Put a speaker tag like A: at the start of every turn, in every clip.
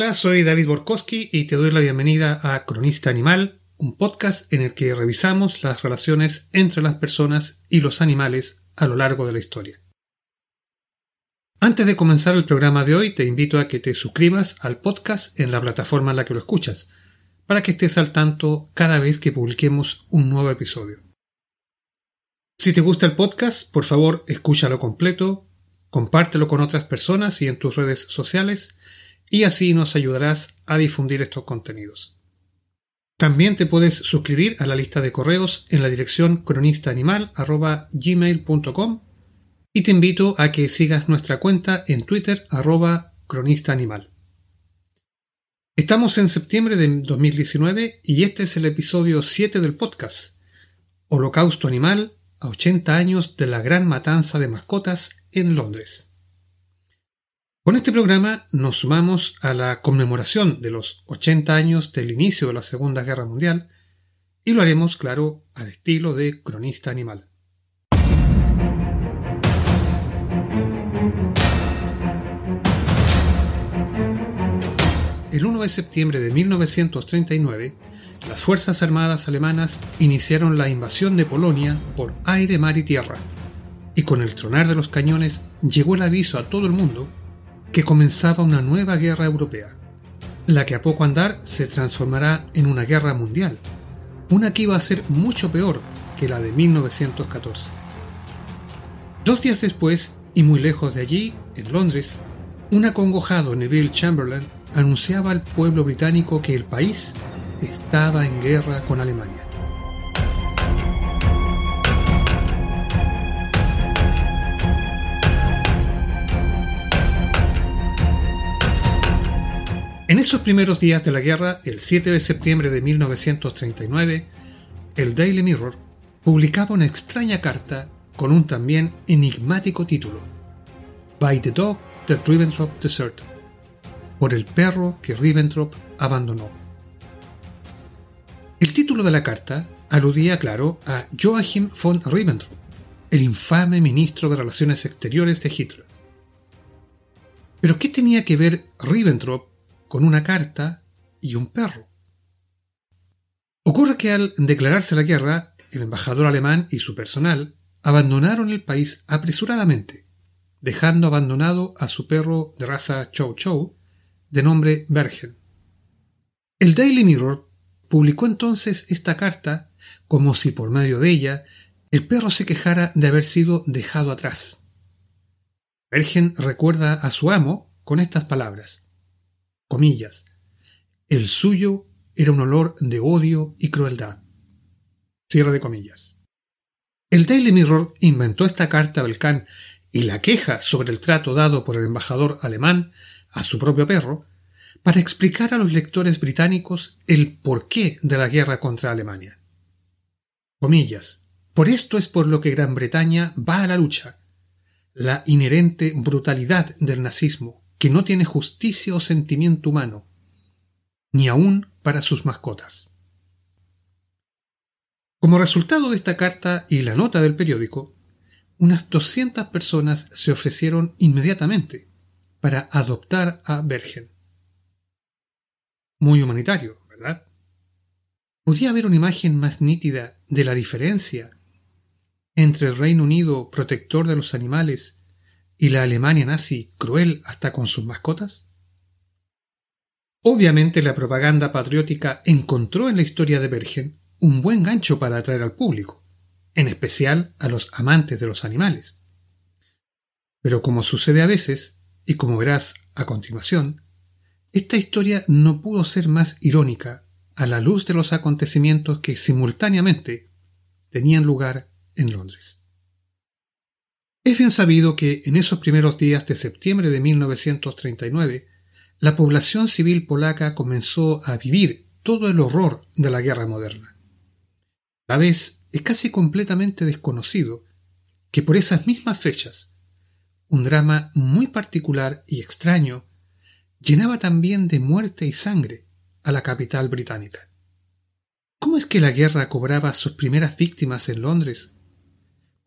A: Hola, soy David Borkowski y te doy la bienvenida a Cronista Animal, un podcast en el que revisamos las relaciones entre las personas y los animales a lo largo de la historia. Antes de comenzar el programa de hoy, te invito a que te suscribas al podcast en la plataforma en la que lo escuchas, para que estés al tanto cada vez que publiquemos un nuevo episodio. Si te gusta el podcast, por favor, escúchalo completo, compártelo con otras personas y en tus redes sociales, y así nos ayudarás a difundir estos contenidos. También te puedes suscribir a la lista de correos en la dirección cronistaanimal.gmail.com y te invito a que sigas nuestra cuenta en Twitter arroba cronistaanimal. Estamos en septiembre de 2019 y este es el episodio 7 del podcast, Holocausto Animal a 80 años de la gran matanza de mascotas en Londres. Con este programa nos sumamos a la conmemoración de los 80 años del inicio de la Segunda Guerra Mundial y lo haremos, claro, al estilo de cronista animal. El 1 de septiembre de 1939, las Fuerzas Armadas alemanas iniciaron la invasión de Polonia por aire, mar y tierra, y con el tronar de los cañones llegó el aviso a todo el mundo que comenzaba una nueva guerra europea, la que a poco andar se transformará en una guerra mundial, una que iba a ser mucho peor que la de 1914. Dos días después, y muy lejos de allí, en Londres, un acongojado Neville Chamberlain anunciaba al pueblo británico que el país estaba en guerra con Alemania. En esos primeros días de la guerra, el 7 de septiembre de 1939, el Daily Mirror publicaba una extraña carta con un también enigmático título, By the Dog that Ribbentrop Deserted, por el perro que Ribbentrop abandonó. El título de la carta aludía, claro, a Joachim von Ribbentrop, el infame ministro de Relaciones Exteriores de Hitler. Pero ¿qué tenía que ver Ribbentrop con una carta y un perro? Ocurre que al declararse la guerra, el embajador alemán y su personal abandonaron el país apresuradamente, dejando abandonado a su perro de raza Chow Chow, de nombre Bergen. El Daily Mirror publicó entonces esta carta como si por medio de ella el perro se quejara de haber sido dejado atrás. Bergen recuerda a su amo con estas palabras. Comillas. El suyo era un olor de odio y crueldad. Cierre de comillas. El Daily Mirror inventó esta carta a Belcán y la queja sobre el trato dado por el embajador alemán a su propio perro para explicar a los lectores británicos el porqué de la guerra contra Alemania. Comillas. Por esto es por lo que Gran Bretaña va a la lucha. La inherente brutalidad del nazismo, que no tiene justicia o sentimiento humano, ni aun para sus mascotas. Como resultado de esta carta y la nota del periódico, unas 200 personas se ofrecieron inmediatamente para adoptar a Bergen. Muy humanitario, ¿verdad? ¿Podía haber una imagen más nítida de la diferencia entre el Reino Unido protector de los animales y la Alemania nazi cruel hasta con sus mascotas? Obviamente la propaganda patriótica encontró en la historia de Bergen un buen gancho para atraer al público, en especial a los amantes de los animales. Pero como sucede a veces, y como verás a continuación, esta historia no pudo ser más irónica a la luz de los acontecimientos que simultáneamente tenían lugar en Londres. Es bien sabido que en esos primeros días de septiembre de 1939, la población civil polaca comenzó a vivir todo el horror de la guerra moderna. A la vez es casi completamente desconocido que por esas mismas fechas, un drama muy particular y extraño llenaba también de muerte y sangre a la capital británica. ¿Cómo es que la guerra cobraba sus primeras víctimas en Londres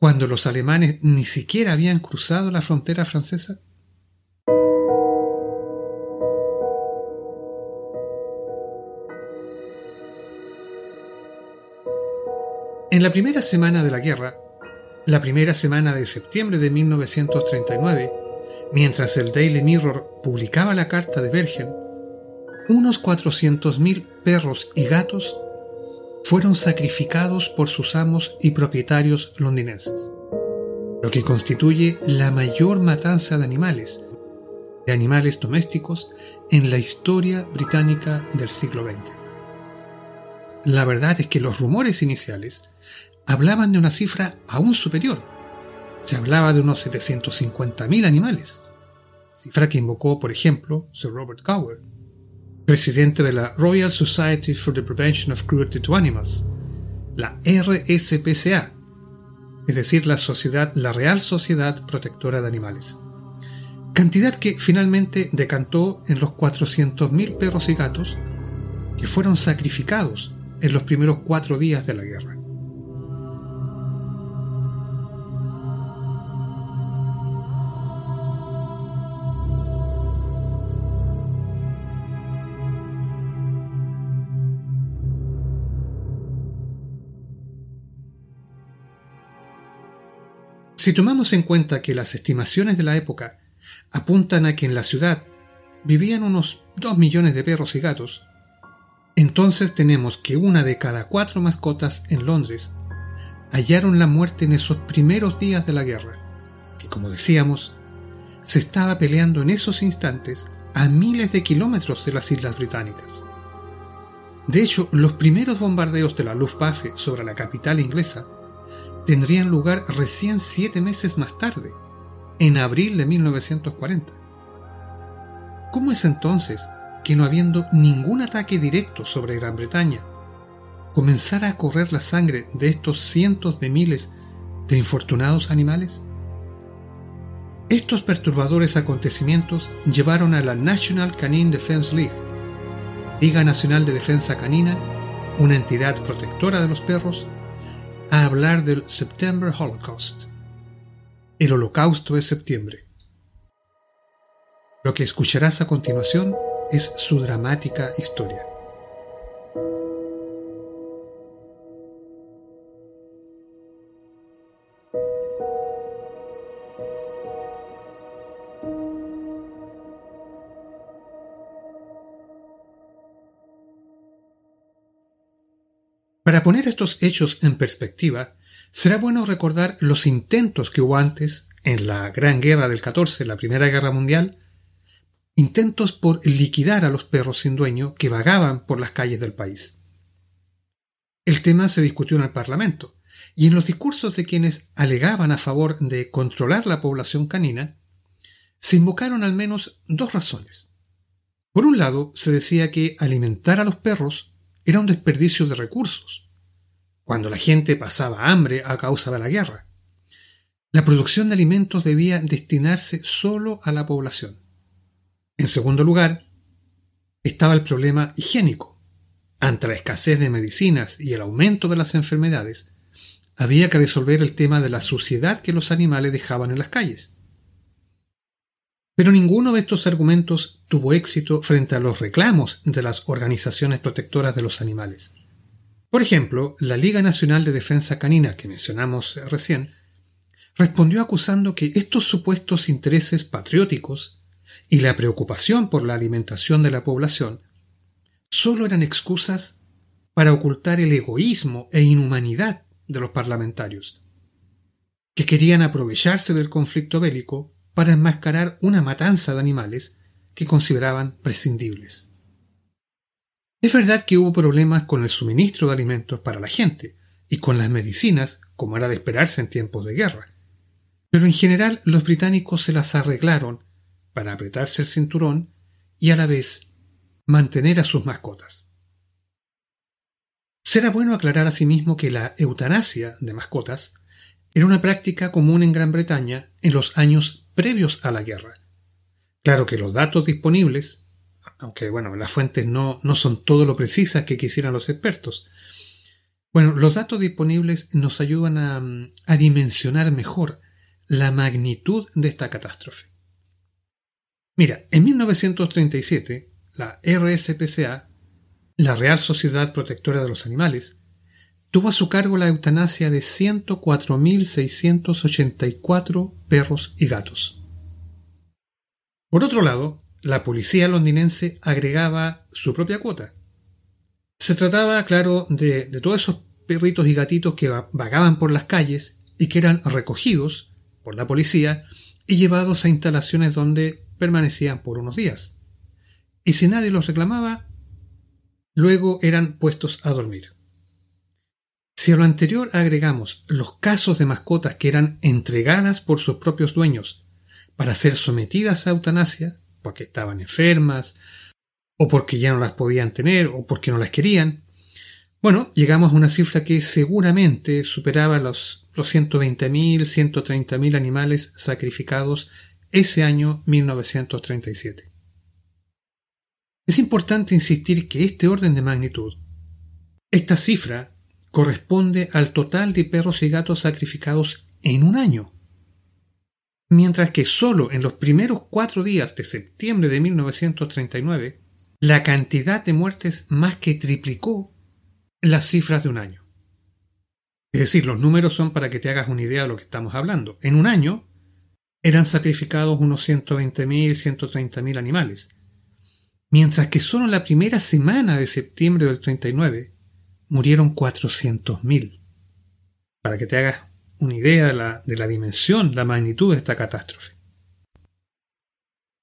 A: cuando los alemanes ni siquiera habían cruzado la frontera francesa? En la primera semana de la guerra, la primera semana de septiembre de 1939, mientras el Daily Mirror publicaba la carta de Bergen, unos 400.000 perros y gatos fueron sacrificados por sus amos y propietarios londinenses, lo que constituye la mayor matanza de animales, de animales domésticos, en la historia británica del siglo XX. La verdad es que los rumores iniciales hablaban de una cifra aún superior. Se hablaba de unos 750.000 animales, cifra que invocó, por ejemplo, Sir Robert Gower, presidente de la Royal Society for the Prevention of Cruelty to Animals, la RSPCA, es decir, la, sociedad, la Real Sociedad Protectora de Animales. Cantidad que finalmente decantó en los 400.000 perros y gatos que fueron sacrificados en los primeros cuatro días de la guerra. Si tomamos en cuenta que las estimaciones de la época apuntan a que en la ciudad vivían unos 2 millones de perros y gatos, entonces tenemos que una de cada cuatro mascotas en Londres hallaron la muerte en esos primeros días de la guerra, que como decíamos, se estaba peleando en esos instantes a miles de kilómetros de las islas británicas. De hecho, los primeros bombardeos de la Luftwaffe sobre la capital inglesa tendrían lugar recién siete meses más tarde, en abril de 1940. ¿Cómo es entonces que no habiendo ningún ataque directo sobre Gran Bretaña, comenzara a correr la sangre de estos cientos de miles de infortunados animales? Estos perturbadores acontecimientos llevaron a la National Canine Defense League, Liga Nacional de Defensa Canina, una entidad protectora de los perros, a hablar del September Holocaust, el holocausto de septiembre. Lo que escucharás a continuación es su dramática historia. Para poner estos hechos en perspectiva, será bueno recordar los intentos que hubo antes, en la Gran Guerra del 14, la Primera Guerra Mundial, intentos por liquidar a los perros sin dueño que vagaban por las calles del país. El tema se discutió en el Parlamento, y en los discursos de quienes alegaban a favor de controlar la población canina, se invocaron al menos dos razones. Por un lado, se decía que alimentar a los perros era un desperdicio de recursos, cuando la gente pasaba hambre a causa de la guerra. La producción de alimentos debía destinarse solo a la población. En segundo lugar, estaba el problema higiénico. Ante la escasez de medicinas y el aumento de las enfermedades, había que resolver el tema de la suciedad que los animales dejaban en las calles. Pero ninguno de estos argumentos tuvo éxito frente a los reclamos de las organizaciones protectoras de los animales. Por ejemplo, la Liga Nacional de Defensa Canina, que mencionamos recién, respondió acusando que estos supuestos intereses patrióticos y la preocupación por la alimentación de la población solo eran excusas para ocultar el egoísmo e inhumanidad de los parlamentarios, que querían aprovecharse del conflicto bélico para enmascarar una matanza de animales que consideraban prescindibles. Es verdad que hubo problemas con el suministro de alimentos para la gente y con las medicinas, como era de esperarse en tiempos de guerra, pero en general los británicos se las arreglaron para apretarse el cinturón y a la vez mantener a sus mascotas. Será bueno aclarar asimismo que la eutanasia de mascotas era una práctica común en Gran Bretaña en los años previos a la guerra. Claro que los datos disponibles, aunque bueno, las fuentes no, no son todo lo precisas que quisieran los expertos, bueno, los datos disponibles nos ayudan a, a dimensionar mejor la magnitud de esta catástrofe. Mira, en 1937, la RSPCA, la Real Sociedad Protectora de los Animales, tuvo a su cargo la eutanasia de 104.684 perros y gatos. Por otro lado, la policía londinense agregaba su propia cuota. Se trataba, claro, de, todos esos perritos y gatitos que vagaban por las calles y que eran recogidos por la policía y llevados a instalaciones donde permanecían por unos días. Y si nadie los reclamaba, luego eran puestos a dormir. Si a lo anterior agregamos los casos de mascotas que eran entregadas por sus propios dueños para ser sometidas a eutanasia, porque estaban enfermas, o porque ya no las podían tener, o porque no las querían, bueno, llegamos a una cifra que seguramente superaba los, los 120.000, 130.000 animales sacrificados ese año 1937. Es importante insistir que este orden de magnitud, esta cifra, corresponde al total de perros y gatos sacrificados en un año, mientras que solo en los primeros cuatro días de septiembre de 1939, la cantidad de muertes más que triplicó las cifras de un año. Es decir, los números son para que te hagas una idea de lo que estamos hablando. En un año eran sacrificados unos 120.000, 130.000 animales, mientras que solo en la primera semana de septiembre del 39 murieron 400.000. Para que te hagas una idea de la, dimensión, la magnitud de esta catástrofe.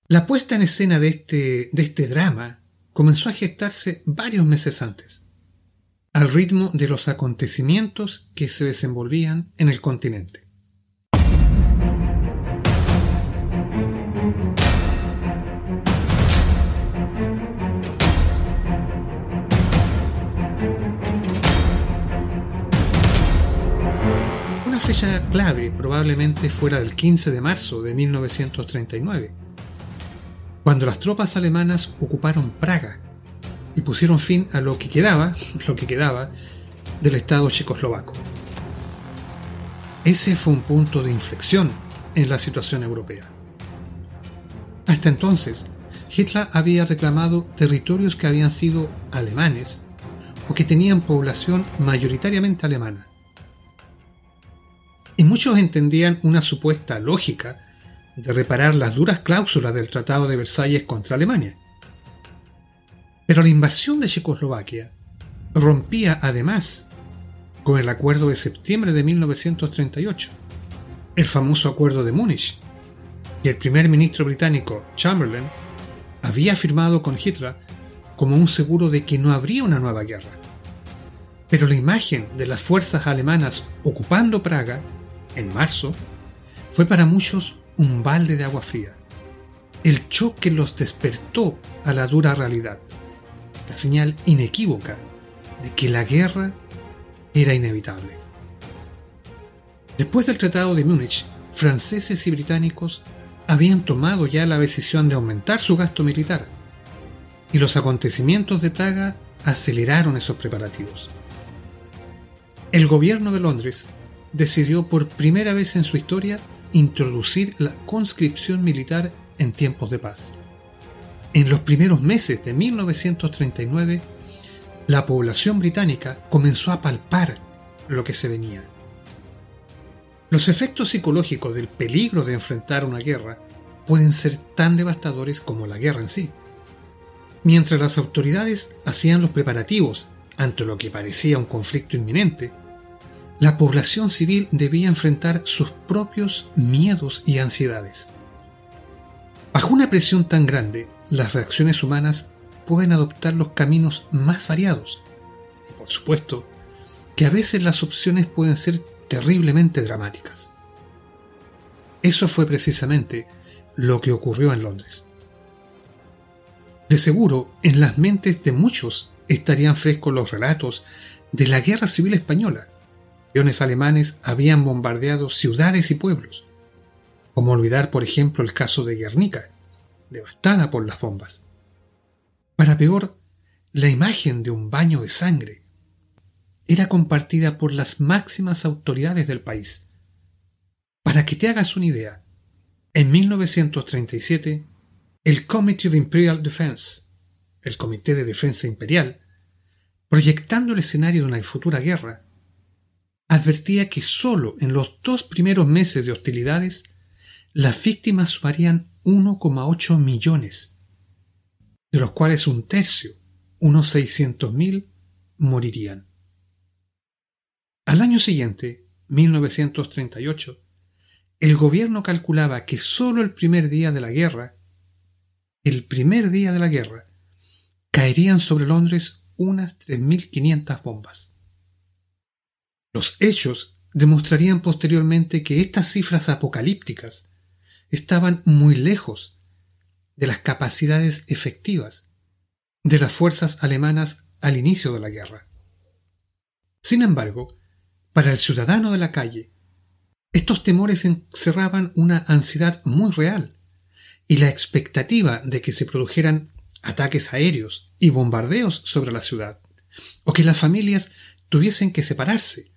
A: La puesta en escena de este, de este drama comenzó a gestarse varios meses antes al ritmo de los acontecimientos que se desenvolvían en el continente. Fecha clave probablemente fuera del 15 de marzo de 1939, cuando las tropas alemanas ocuparon Praga y pusieron fin a lo que quedaba, lo que quedaba del Estado checoslovaco. Ese fue un punto de inflexión en la situación europea. Hasta entonces, Hitler había reclamado territorios que habían sido alemanes o que tenían población mayoritariamente alemana. Y muchos entendían una supuesta lógica de reparar las duras cláusulas del Tratado de Versalles contra Alemania. Pero la invasión de Checoslovaquia rompía además con el acuerdo de septiembre de 1938, el famoso acuerdo de Múnich, y el primer ministro británico Chamberlain había firmado con Hitler como un seguro de que no habría una nueva guerra. Pero la imagen de las fuerzas alemanas ocupando Praga en marzo fue para muchos un balde de agua fría. El choque los despertó a la dura realidad la señal inequívoca de que la guerra era inevitable. Después del Tratado de Múnich, franceses y británicos habían tomado ya la decisión de aumentar su gasto militar, y los acontecimientos de Praga aceleraron esos preparativos. El gobierno de Londres decidió por primera vez en su historia introducir la conscripción militar en tiempos de paz. En los primeros meses de 1939, la población británica comenzó a palpar lo que se venía. Los efectos psicológicos del peligro de enfrentar una guerra pueden ser tan devastadores como la guerra en sí. Mientras las autoridades hacían los preparativos ante lo que parecía un conflicto inminente, la población civil debía enfrentar sus propios miedos y ansiedades. Bajo una presión tan grande, las reacciones humanas pueden adoptar los caminos más variados. Y por supuesto, que a veces las opciones pueden ser terriblemente dramáticas. Eso fue precisamente lo que ocurrió en Londres. De seguro, en las mentes de muchos estarían frescos los relatos de la Guerra Civil Española. Aviones alemanes habían bombardeado ciudades y pueblos. Como olvidar, por ejemplo, el caso de Guernica, devastada por las bombas. Para peor, la imagen de un baño de sangre era compartida por las máximas autoridades del país. Para que te hagas una idea, en 1937, el Committee of Imperial Defense, el Comité de Defensa Imperial, proyectando el escenario de una futura guerra, advertía que solo en los dos primeros meses de hostilidades las víctimas sumarían 1,8 millones, de los cuales un tercio, unos 600.000, morirían. Al año siguiente, 1938, el gobierno calculaba que solo el primer día de la guerra, el primer día de la guerra, caerían sobre Londres unas 3.500 bombas. Los hechos demostrarían posteriormente que estas cifras apocalípticas estaban muy lejos de las capacidades efectivas de las fuerzas alemanas al inicio de la guerra. Sin embargo, para el ciudadano de la calle, estos temores encerraban una ansiedad muy real y la expectativa de que se produjeran ataques aéreos y bombardeos sobre la ciudad, o que las familias tuviesen que separarse,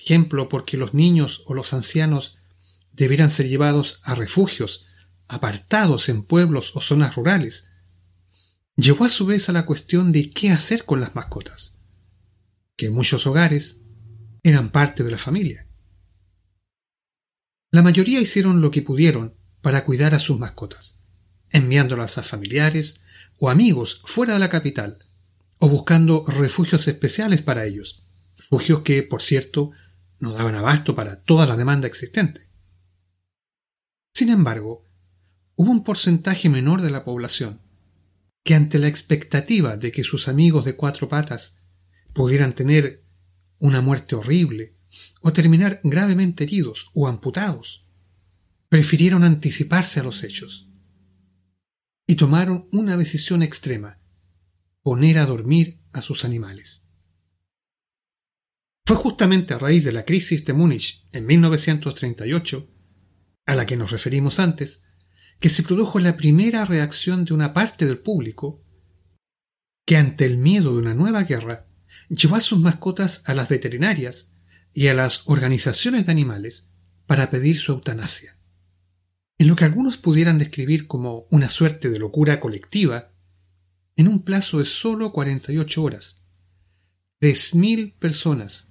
A: ejemplo, porque los niños o los ancianos debieran ser llevados a refugios apartados en pueblos o zonas rurales, llevó a su vez a la cuestión de qué hacer con las mascotas, que en muchos hogares eran parte de la familia. La mayoría hicieron lo que pudieron para cuidar a sus mascotas, enviándolas a familiares o amigos fuera de la capital, o buscando refugios especiales para ellos, refugios que, por cierto, no daban abasto para toda la demanda existente. Sin embargo, hubo un porcentaje menor de la población que ante la expectativa de que sus amigos de cuatro patas pudieran tener una muerte horrible o terminar gravemente heridos o amputados, prefirieron anticiparse a los hechos y tomaron una decisión extrema, poner a dormir a sus animales. Fue justamente a raíz de la crisis de Múnich en 1938, a la que nos referimos antes, que se produjo la primera reacción de una parte del público que ante el miedo de una nueva guerra llevó a sus mascotas a las veterinarias y a las organizaciones de animales para pedir su eutanasia. En lo que algunos pudieran describir como una suerte de locura colectiva, en un plazo de solo 48 horas, 3.000 personas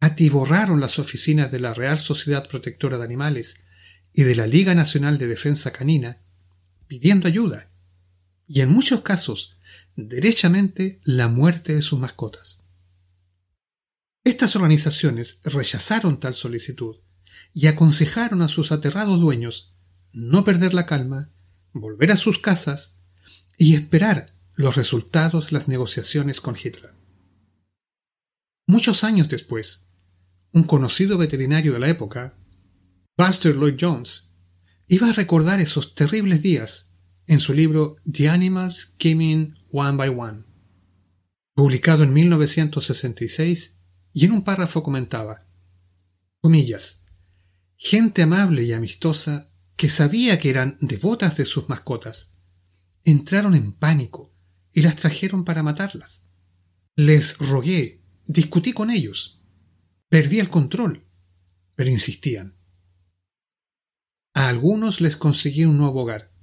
A: atiborraron las oficinas de la Real Sociedad Protectora de Animales y de la Liga Nacional de Defensa Canina pidiendo ayuda y en muchos casos derechamente la muerte de sus mascotas. Estas organizaciones rechazaron tal solicitud y aconsejaron a sus aterrados dueños no perder la calma, volver a sus casas y esperar los resultados de las negociaciones con Hitler. Muchos años después, un conocido veterinario de la época, Buster Lloyd Jones, iba a recordar esos terribles días en su libro The Animals Came One by One, publicado en 1966, y en un párrafo comentaba, comillas, gente amable y amistosa que sabía que eran devotas de sus mascotas, entraron en pánico y las trajeron para matarlas. Les rogué, discutí con ellos, perdí el control, pero insistían. A algunos les conseguí un nuevo hogar,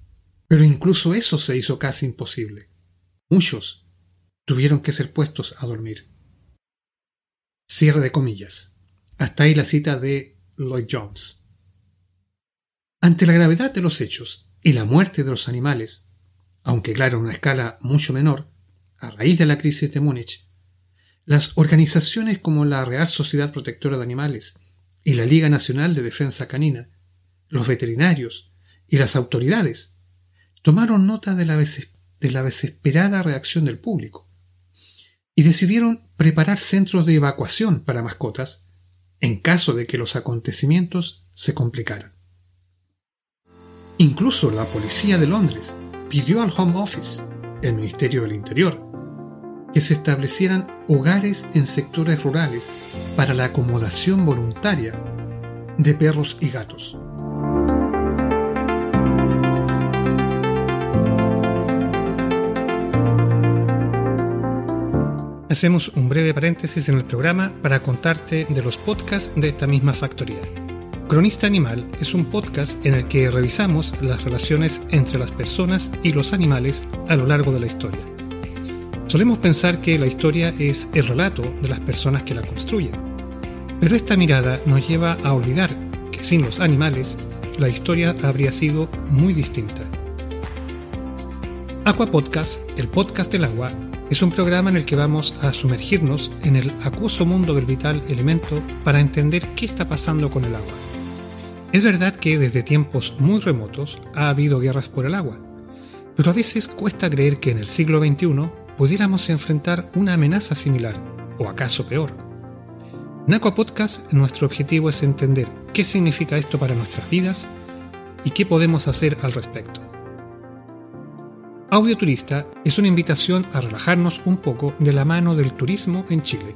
A: pero incluso eso se hizo casi imposible. Muchos tuvieron que ser puestos a dormir. Cierre de comillas. Hasta ahí la cita de Lloyd Jones. Ante la gravedad de los hechos y la muerte de los animales, aunque claro, en una escala mucho menor, a raíz de la crisis de Múnich, las organizaciones como la Real Sociedad Protectora de Animales y la Liga Nacional de Defensa Canina, los veterinarios y las autoridades tomaron nota de la de la desesperada reacción del público y decidieron preparar centros de evacuación para mascotas en caso de que los acontecimientos se complicaran. Incluso la policía de Londres pidió al Home Office, el Ministerio del Interior, que se establecieran hogares en sectores rurales para la acomodación voluntaria de perros y gatos. Hacemos un breve paréntesis en el programa para contarte de los podcasts de esta misma factoría. Cronista Animal es un podcast en el que revisamos las relaciones entre las personas y los animales a lo largo de la historia. Solemos pensar que la historia es el relato de las personas que la construyen, Pero esta mirada nos lleva a olvidar que sin los animales, la historia habría sido muy distinta. Aqua Podcast, el podcast del agua, es un programa en el que vamos a sumergirnos en el acuoso mundo del vital elemento para entender qué está pasando con el agua. Es verdad que desde tiempos muy remotos ha habido guerras por el agua, pero a veces cuesta creer que en el siglo XXI pudiéramos enfrentar una amenaza similar, o acaso peor. En Aqua Podcast nuestro objetivo es entender qué significa esto para nuestras vidas y qué podemos hacer al respecto. Audio Turista es una invitación a relajarnos un poco de la mano del turismo en Chile.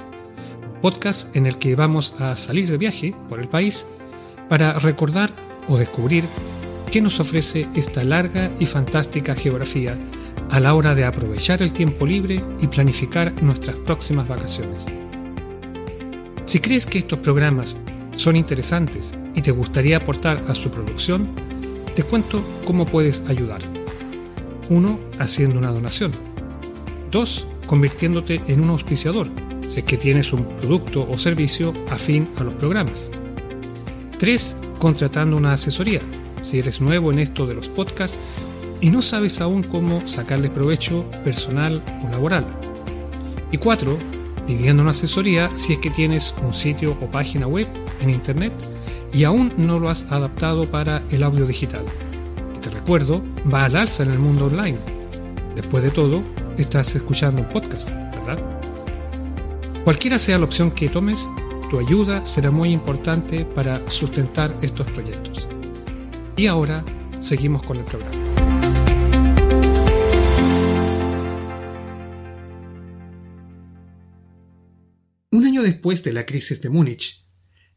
A: Podcast en el que vamos a salir de viaje por el país para recordar o descubrir qué nos ofrece esta larga y fantástica geografía a la hora de aprovechar el tiempo libre y planificar nuestras próximas vacaciones. Si crees que estos programas son interesantes y te gustaría aportar a su producción, te cuento cómo puedes ayudar. 1. Haciendo una donación. 2. Convirtiéndote en un auspiciador, si es que tienes un producto o servicio afín a los programas. 3. Contratando una asesoría, si eres nuevo en esto de los podcasts y no sabes aún cómo sacarle provecho personal o laboral. Y 4. Pidiendo una asesoría si es que tienes un sitio o página web en Internet y aún no lo has adaptado para el audio digital te recuerdo, va al alza en el mundo online. Después de todo, estás escuchando un podcast, ¿verdad? Cualquiera sea la opción que tomes, tu ayuda será muy importante para sustentar estos proyectos. Y ahora seguimos con el programa. Después de la crisis de Múnich,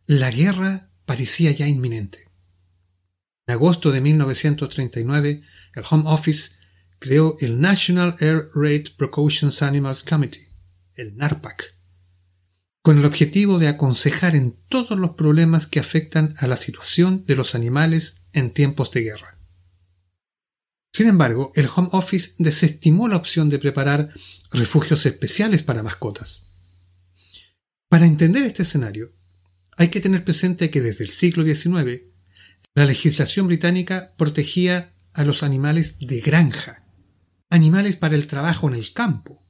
A: la guerra parecía ya inminente. En agosto de 1939, el Home Office creó el National Air Raid Precautions Animals Committee, el NARPAC, con el objetivo de aconsejar en todos los problemas que afectan a la situación de los animales en tiempos de guerra. Sin embargo, el Home Office desestimó la opción de preparar refugios especiales para mascotas. Para entender este escenario, hay que tener presente que desde el siglo XIX la legislación británica protegía a los animales de granja, animales para el trabajo en el campo,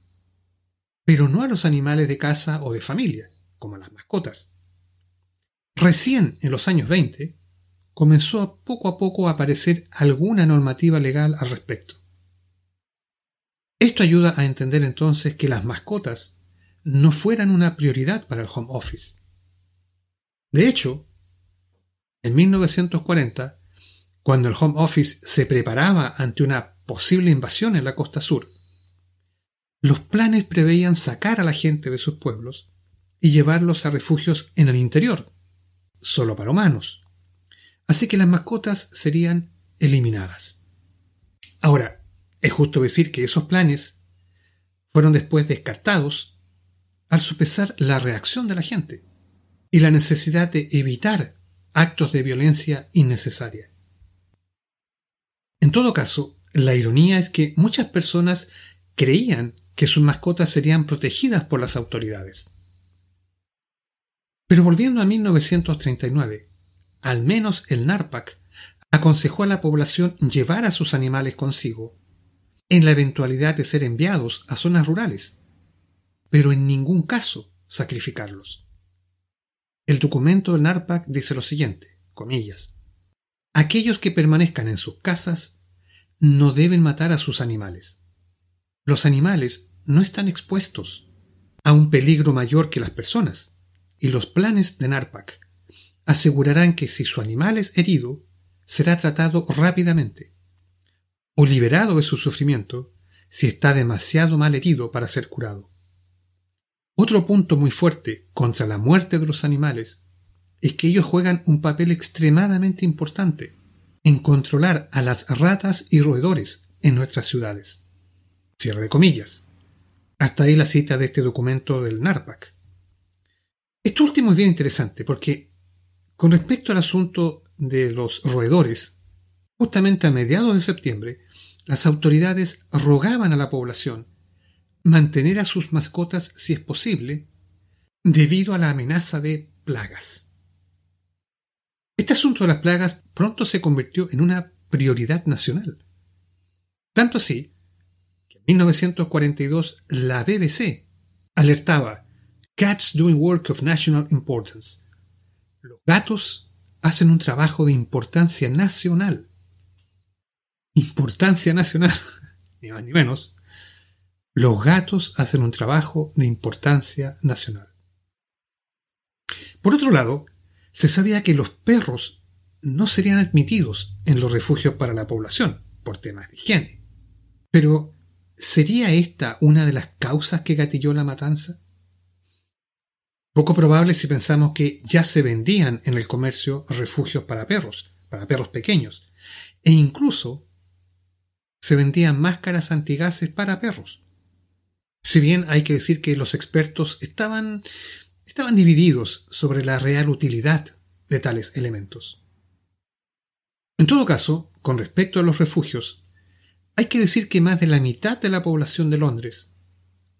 A: pero no a los animales de casa o de familia, como las mascotas. Recién en los años 20 comenzó poco a poco a aparecer alguna normativa legal al respecto. Esto ayuda a entender entonces que las mascotas no fueran una prioridad para el home office. De hecho, en 1940, cuando el Home Office se preparaba ante una posible invasión en la costa sur, los planes preveían sacar a la gente de sus pueblos y llevarlos a refugios en el interior, solo para humanos. Así que las mascotas serían eliminadas. Ahora, es justo decir que esos planes fueron después descartados al sopesar la reacción de la gente y la necesidad de evitar actos de violencia innecesaria. En todo caso, la ironía es que muchas personas creían que sus mascotas serían protegidas por las autoridades. Pero volviendo a 1939, al menos el NARPAC aconsejó a la población llevar a sus animales consigo en la eventualidad de ser enviados a zonas rurales, pero en ningún caso sacrificarlos. El documento del NARPAC dice lo siguiente, comillas, aquellos que permanezcan en sus casas no deben matar a sus animales. Los animales no están expuestos a un peligro mayor que las personas, y los planes de NARPAC asegurarán que si su animal es herido, será tratado rápidamente, o liberado de su sufrimiento si está demasiado mal herido para ser curado. Otro punto muy fuerte contra la muerte de los animales es que ellos juegan un papel extremadamente importante en controlar a las ratas y roedores en nuestras ciudades. Cierre de comillas. Hasta ahí la cita de este documento del NARPAC. Esto último es bien interesante porque con respecto al asunto de los roedores, justamente a mediados de septiembre, las autoridades rogaban a la población mantener a sus mascotas si es posible, debido a la amenaza de plagas. Este asunto de las plagas pronto se convirtió en una prioridad nacional. Tanto así que en 1942 la BBC alertaba Cats doing work of national importance. Los gatos hacen un trabajo de importancia nacional. Importancia nacional, ni más ni menos. Los gatos hacen un trabajo de importancia nacional. Por otro lado, se sabía que los perros no serían admitidos en los refugios para la población por temas de higiene. Pero, ¿sería esta una de las causas que gatilló la matanza? Poco probable si pensamos que ya se vendían en el comercio refugios para perros, para perros pequeños, e incluso se vendían máscaras antigases para perros. Si bien hay que decir que los expertos estaban, estaban divididos sobre la real utilidad de tales elementos. En todo caso, con respecto a los refugios, hay que decir que más de la mitad de la población de Londres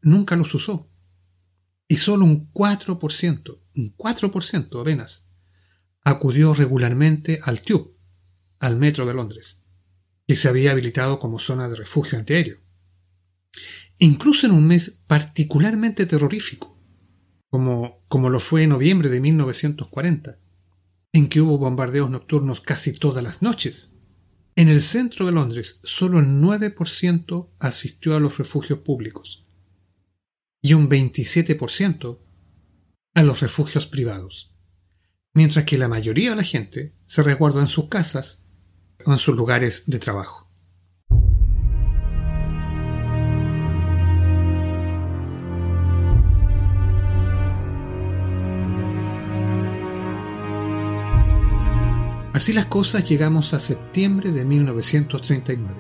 A: nunca los usó. Y solo un 4%, un 4% apenas, acudió regularmente al Tube, al metro de Londres, que se había habilitado como zona de refugio antiaéreo. Incluso en un mes particularmente terrorífico, como, como lo fue en noviembre de 1940, en que hubo bombardeos nocturnos casi todas las noches en el centro de Londres, solo el 9% asistió a los refugios públicos y un 27% a los refugios privados, mientras que la mayoría de la gente se resguardó en sus casas o en sus lugares de trabajo. Así las cosas llegamos a septiembre de 1939.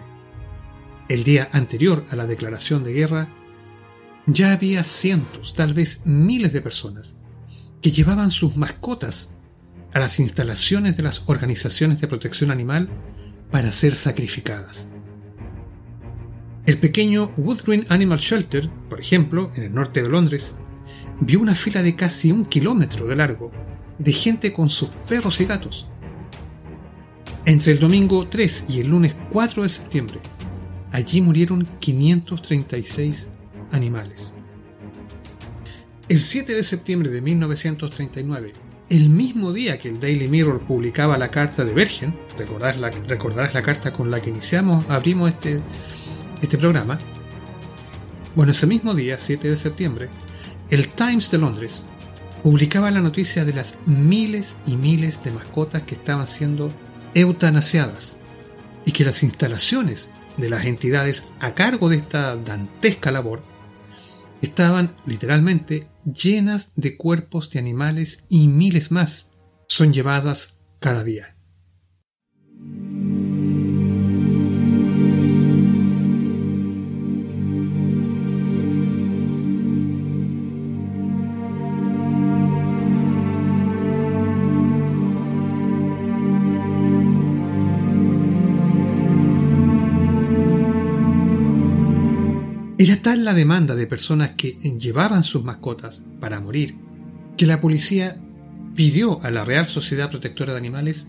A: El día anterior a la declaración de guerra, ya había cientos, tal vez miles de personas que llevaban sus mascotas a las instalaciones de las organizaciones de protección animal para ser sacrificadas. El pequeño Wood Green Animal Shelter, por ejemplo, en el norte de Londres, vio una fila de casi un kilómetro de largo de gente con sus perros y gatos entre el domingo 3 y el lunes 4 de septiembre, allí murieron 536 animales. El 7 de septiembre de 1939, el mismo día que el Daily Mirror publicaba la carta de Bergen, recordarás la, recordarás la carta con la que iniciamos, abrimos este, este programa, bueno, ese mismo día, 7 de septiembre, el Times de Londres publicaba la noticia de las miles y miles de mascotas que estaban siendo eutanasiadas y que las instalaciones de las entidades a cargo de esta dantesca labor estaban literalmente llenas de cuerpos de animales y miles más son llevadas cada día. Era tal la demanda de personas que llevaban sus mascotas para morir que la policía pidió a la Real Sociedad Protectora de Animales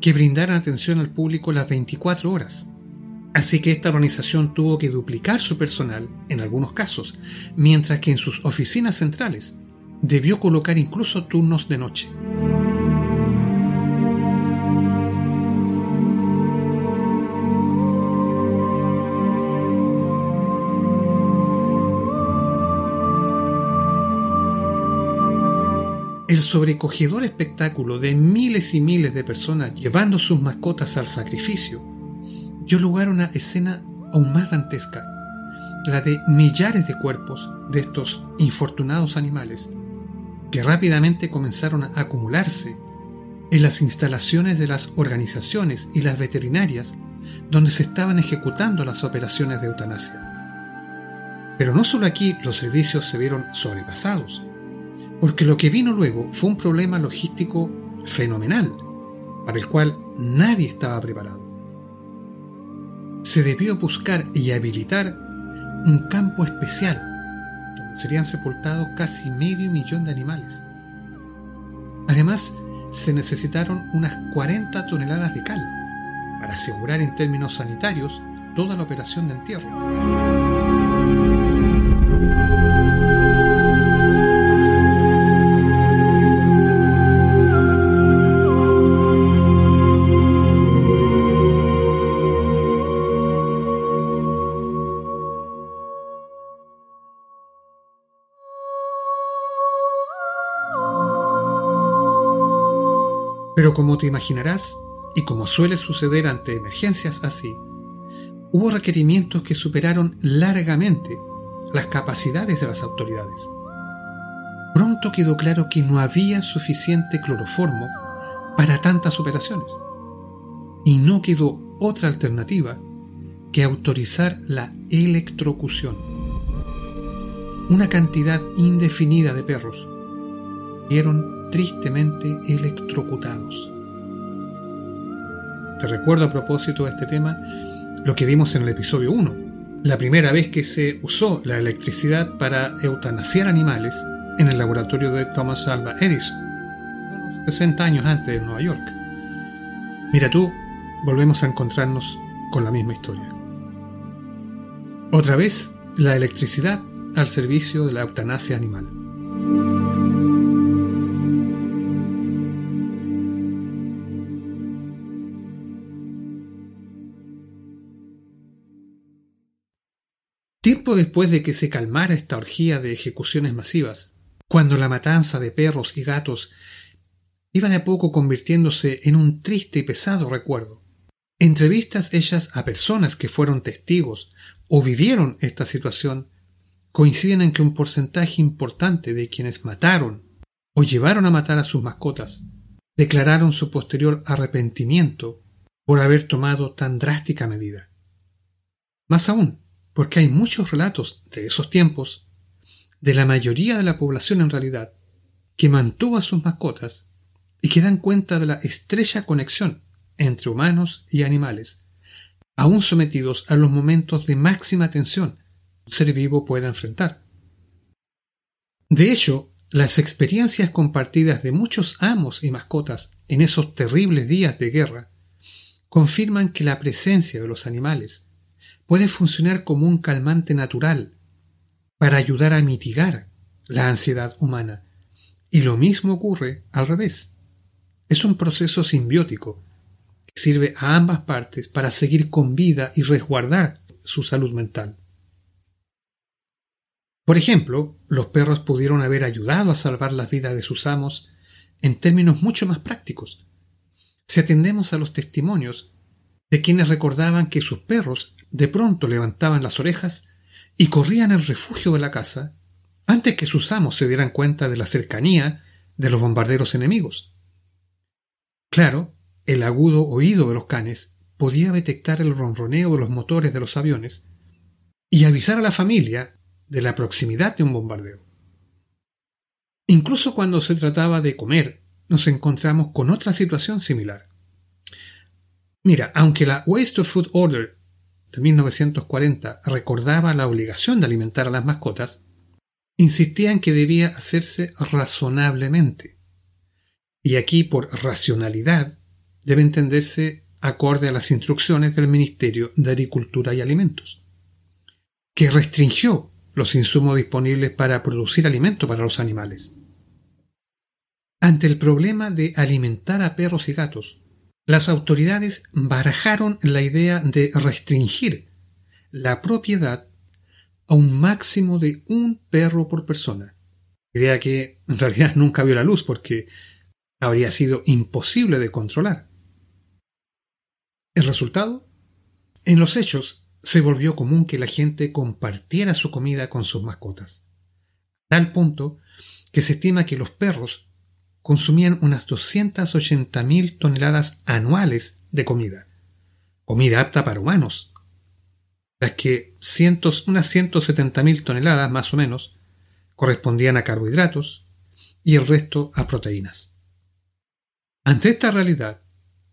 A: que brindaran atención al público las 24 horas. Así que esta organización tuvo que duplicar su personal en algunos casos, mientras que en sus oficinas centrales debió colocar incluso turnos de noche. El sobrecogedor espectáculo de miles y miles de personas llevando sus mascotas al sacrificio dio lugar a una escena aún más dantesca, la de millares de cuerpos de estos infortunados animales que rápidamente comenzaron a acumularse en las instalaciones de las organizaciones y las veterinarias donde se estaban ejecutando las operaciones de eutanasia. Pero no solo aquí los servicios se vieron sobrepasados, porque lo que vino luego fue un problema logístico fenomenal, para el cual nadie estaba preparado. Se debió buscar y habilitar un campo especial, donde serían sepultados casi medio millón de animales. Además, se necesitaron unas 40 toneladas de cal para asegurar en términos sanitarios toda la operación de entierro. Como te imaginarás, y como suele suceder ante emergencias así, hubo requerimientos que superaron largamente las capacidades de las autoridades. Pronto quedó claro que no había suficiente cloroformo para tantas operaciones, y no quedó otra alternativa que autorizar la electrocución. Una cantidad indefinida de perros vieron tristemente electrocutados. Te recuerdo a propósito de este tema lo que vimos en el episodio 1, la primera vez que se usó la electricidad para eutanasiar animales en el laboratorio de Thomas Alva Edison, 60 años antes de Nueva York. Mira tú, volvemos a encontrarnos con la misma historia. Otra vez, la electricidad al servicio de la eutanasia animal. Tiempo después de que se calmara esta orgía de ejecuciones masivas, cuando la matanza de perros y gatos iba de a poco convirtiéndose en un triste y pesado recuerdo, entrevistas hechas a personas que fueron testigos o vivieron esta situación coinciden en que un porcentaje importante de quienes mataron o llevaron a matar a sus mascotas declararon su posterior arrepentimiento por haber tomado tan drástica medida. Más aún, porque hay muchos relatos de esos tiempos, de la mayoría de la población en realidad, que mantuvo a sus mascotas y que dan cuenta de la estrecha conexión entre humanos y animales, aún sometidos a los momentos de máxima tensión un ser vivo pueda enfrentar. De hecho, las experiencias compartidas de muchos amos y mascotas en esos terribles días de guerra confirman que la presencia de los animales puede funcionar como un calmante natural para ayudar a mitigar la ansiedad humana. Y lo mismo ocurre al revés. Es un proceso simbiótico que sirve a ambas partes para seguir con vida y resguardar su salud mental. Por ejemplo, los perros pudieron haber ayudado a salvar las vidas de sus amos en términos mucho más prácticos. Si atendemos a los testimonios de quienes recordaban que sus perros de pronto levantaban las orejas y corrían al refugio de la casa antes que sus amos se dieran cuenta de la cercanía de los bombarderos enemigos. Claro, el agudo oído de los canes podía detectar el ronroneo de los motores de los aviones y avisar a la familia de la proximidad de un bombardeo. Incluso cuando se trataba de comer, nos encontramos con otra situación similar. Mira, aunque la Waste of Food Order de 1940 recordaba la obligación de alimentar a las mascotas, insistía en que debía hacerse razonablemente. Y aquí, por racionalidad, debe entenderse acorde a las instrucciones del Ministerio de Agricultura y Alimentos, que restringió los insumos disponibles para producir alimento para los animales. Ante el problema de alimentar a perros y gatos, las autoridades barajaron la idea de restringir la propiedad a un máximo de un perro por persona. Idea que en realidad nunca vio la luz porque habría sido imposible de controlar. El resultado? En los hechos se volvió común que la gente compartiera su comida con sus mascotas, tal punto que se estima que los perros consumían unas 280.000 toneladas anuales de comida, comida apta para humanos, las que cientos, unas 170.000 toneladas más o menos correspondían a carbohidratos y el resto a proteínas. Ante esta realidad,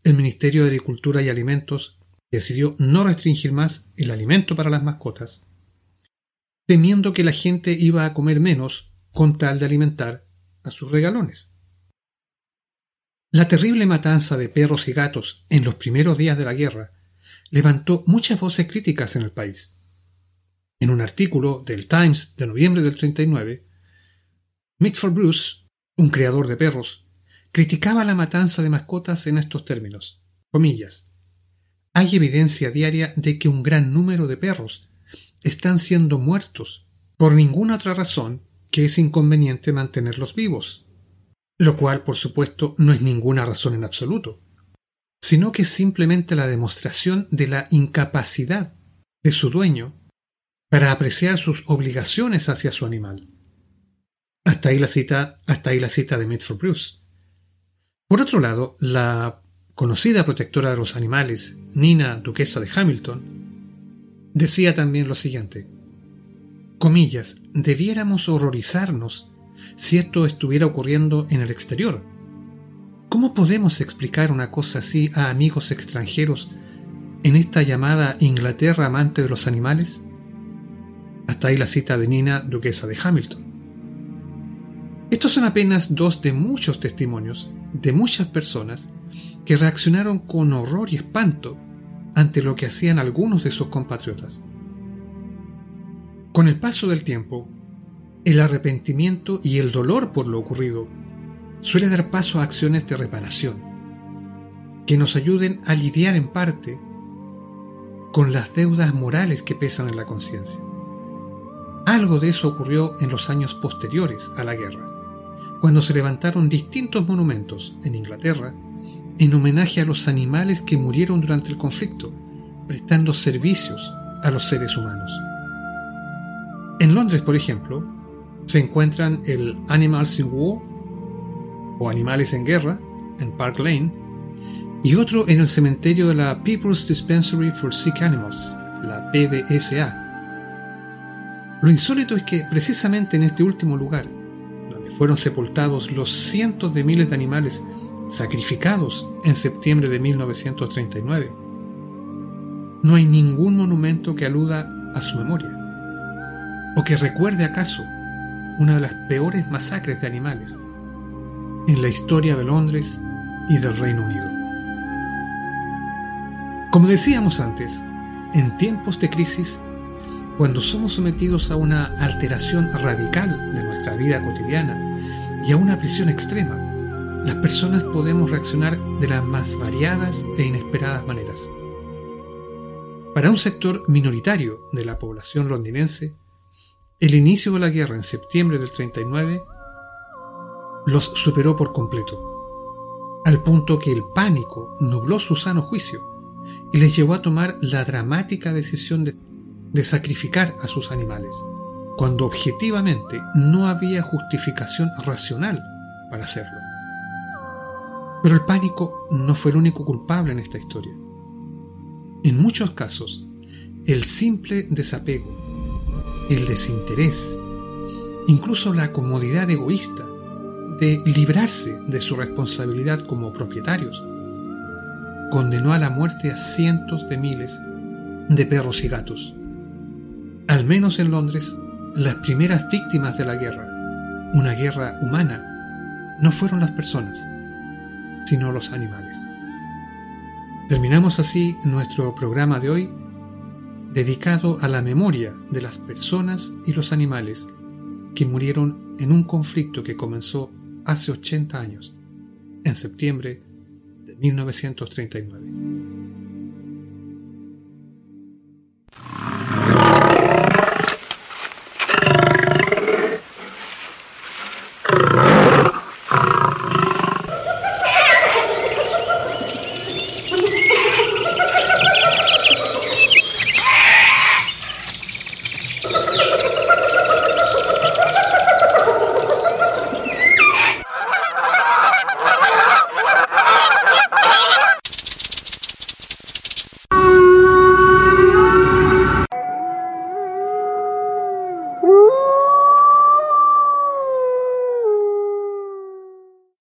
A: el Ministerio de Agricultura y Alimentos decidió no restringir más el alimento para las mascotas, temiendo que la gente iba a comer menos con tal de alimentar a sus regalones. La terrible matanza de perros y gatos en los primeros días de la guerra levantó muchas voces críticas en el país. En un artículo del Times de noviembre del 39, Mitford Bruce, un criador de perros, criticaba la matanza de mascotas en estos términos. Comillas. Hay evidencia diaria de que un gran número de perros están siendo muertos por ninguna otra razón que es inconveniente mantenerlos vivos lo cual por supuesto no es ninguna razón en absoluto, sino que es simplemente la demostración de la incapacidad de su dueño para apreciar sus obligaciones hacia su animal. Hasta ahí la cita, hasta ahí la cita de Mitford Bruce. Por otro lado, la conocida protectora de los animales, Nina, duquesa de Hamilton, decía también lo siguiente: comillas, debiéramos horrorizarnos si esto estuviera ocurriendo en el exterior? ¿Cómo podemos explicar una cosa así a amigos extranjeros en esta llamada Inglaterra amante de los animales? Hasta ahí la cita de Nina, duquesa de Hamilton. Estos son apenas dos de muchos testimonios de muchas personas que reaccionaron con horror y espanto ante lo que hacían algunos de sus compatriotas. Con el paso del tiempo, el arrepentimiento y el dolor por lo ocurrido suele dar paso a acciones de reparación, que nos ayuden a lidiar en parte con las deudas morales que pesan en la conciencia. Algo de eso ocurrió en los años posteriores a la guerra, cuando se levantaron distintos monumentos en Inglaterra en homenaje a los animales que murieron durante el conflicto, prestando servicios a los seres humanos. En Londres, por ejemplo, se encuentran el Animals in War o Animales en Guerra en Park Lane y otro en el cementerio de la People's Dispensary for Sick Animals, la PDSA. Lo insólito es que precisamente en este último lugar, donde fueron sepultados los cientos de miles de animales sacrificados en septiembre de 1939, no hay ningún monumento que aluda a su memoria, o que recuerde acaso una de las peores masacres de animales en la historia de Londres y del Reino Unido. Como decíamos antes, en tiempos de crisis, cuando somos sometidos a una alteración radical de nuestra vida cotidiana y a una presión extrema, las personas podemos reaccionar de las más variadas e inesperadas maneras. Para un sector minoritario de la población londinense, el inicio de la guerra en septiembre del 39 los superó por completo, al punto que el pánico nubló su sano juicio y les llevó a tomar la dramática decisión de, de sacrificar a sus animales, cuando objetivamente no había justificación racional para hacerlo. Pero el pánico no fue el único culpable en esta historia. En muchos casos, el simple desapego el desinterés, incluso la comodidad egoísta de librarse de su responsabilidad como propietarios, condenó a la muerte a cientos de miles de perros y gatos. Al menos en Londres, las primeras víctimas de la guerra, una guerra humana, no fueron las personas, sino los animales. Terminamos así nuestro programa de hoy dedicado a la memoria de las personas y los animales que murieron en un conflicto que comenzó hace 80 años, en septiembre de 1939.